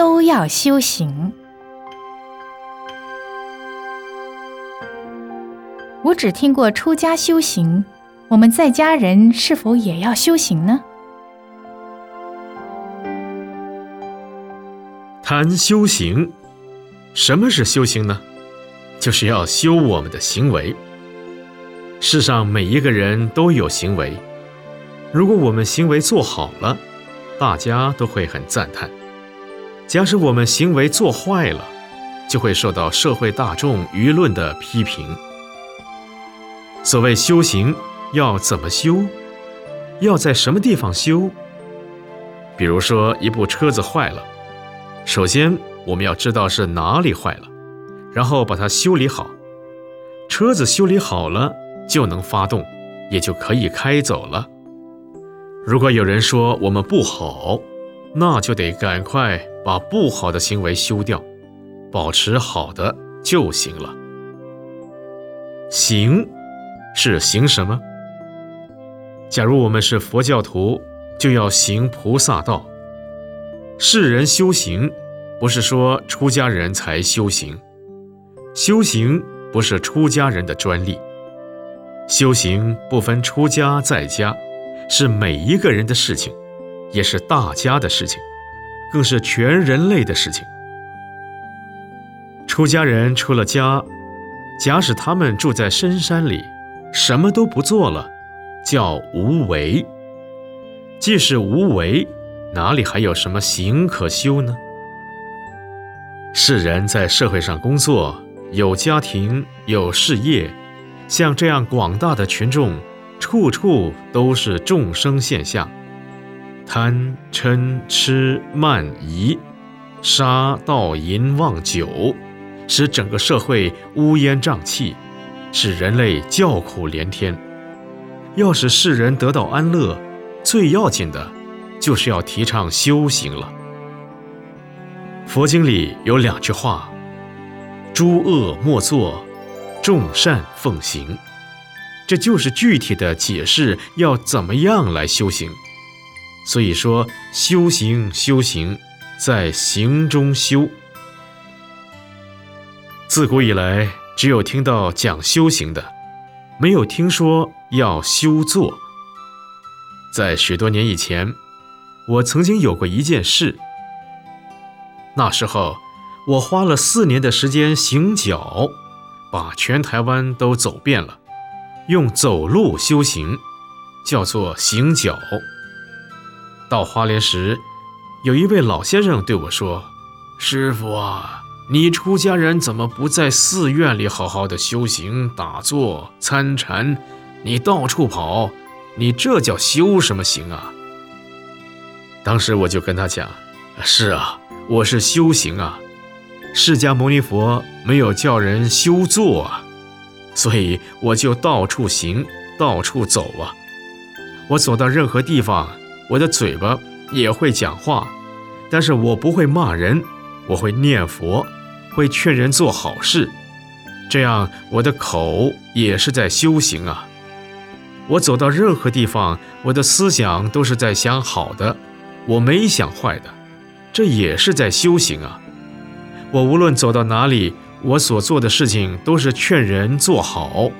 都要修行。我只听过出家修行，我们在家人是否也要修行呢？谈修行，什么是修行呢？就是要修我们的行为。世上每一个人都有行为，如果我们行为做好了，大家都会很赞叹；假使我们行为做坏了，就会受到社会大众舆论的批评。所谓修行，要怎么修？要在什么地方修？比如说，一部车子坏了，首先我们要知道是哪里坏了，然后把它修理好。车子修理好了，就能发动，也就可以开走了。如果有人说我们不好，那就得赶快把不好的行为修掉，保持好的就行了。行。是行什么？假如我们是佛教徒，就要行菩萨道。世人修行，不是说出家人才修行，修行不是出家人的专利，修行不分出家在家，是每一个人的事情，也是大家的事情，更是全人类的事情。出家人出了家，假使他们住在深山里。什么都不做了，叫无为。既是无为，哪里还有什么行可修呢？世人在社会上工作，有家庭，有事业，像这样广大的群众，处处都是众生现象，贪嗔痴慢疑，杀盗淫妄酒，使整个社会乌烟瘴气。使人类叫苦连天。要使世人得到安乐，最要紧的，就是要提倡修行了。佛经里有两句话：“诸恶莫作，众善奉行。”这就是具体的解释要怎么样来修行。所以说，修行修行，在行中修。自古以来。只有听到讲修行的，没有听说要修坐。在许多年以前，我曾经有过一件事。那时候，我花了四年的时间行脚，把全台湾都走遍了，用走路修行，叫做行脚。到花莲时，有一位老先生对我说：“师傅啊。”你出家人怎么不在寺院里好好的修行、打坐、参禅？你到处跑，你这叫修什么行啊？当时我就跟他讲：“是啊，我是修行啊。释迦牟尼佛没有叫人修坐啊，所以我就到处行，到处走啊。我走到任何地方，我的嘴巴也会讲话，但是我不会骂人，我会念佛。”会劝人做好事，这样我的口也是在修行啊。我走到任何地方，我的思想都是在想好的，我没想坏的，这也是在修行啊。我无论走到哪里，我所做的事情都是劝人做好，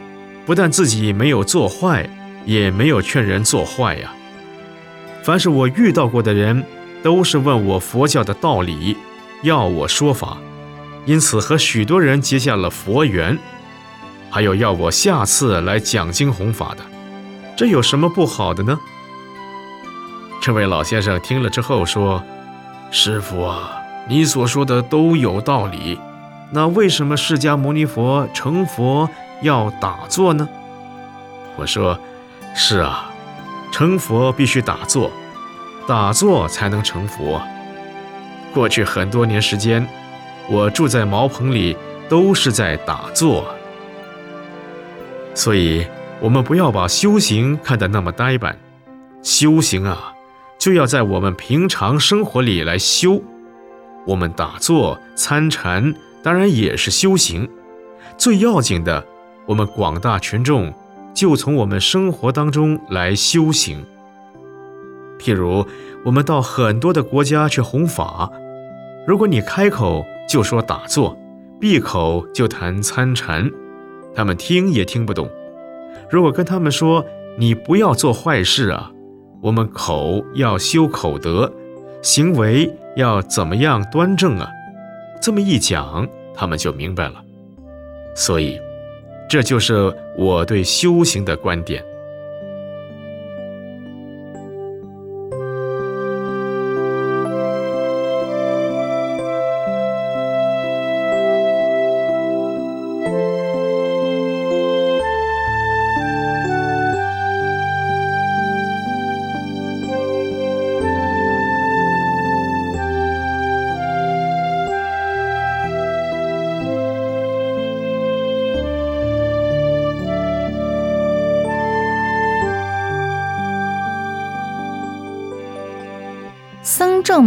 不但自己没有做坏，也没有劝人做坏呀。凡是我遇到过的人，都是问我佛教的道理，要我说法。因此和许多人结下了佛缘，还有要我下次来讲经弘法的，这有什么不好的呢？这位老先生听了之后说：“师傅啊，你所说的都有道理，那为什么释迦牟尼佛成佛要打坐呢？”我说：“是啊，成佛必须打坐，打坐才能成佛。过去很多年时间。”我住在茅棚里，都是在打坐。所以，我们不要把修行看得那么呆板。修行啊，就要在我们平常生活里来修。我们打坐参禅，当然也是修行。最要紧的，我们广大群众就从我们生活当中来修行。譬如，我们到很多的国家去弘法。如果你开口就说打坐，闭口就谈参禅，他们听也听不懂。如果跟他们说你不要做坏事啊，我们口要修口德，行为要怎么样端正啊？这么一讲，他们就明白了。所以，这就是我对修行的观点。僧众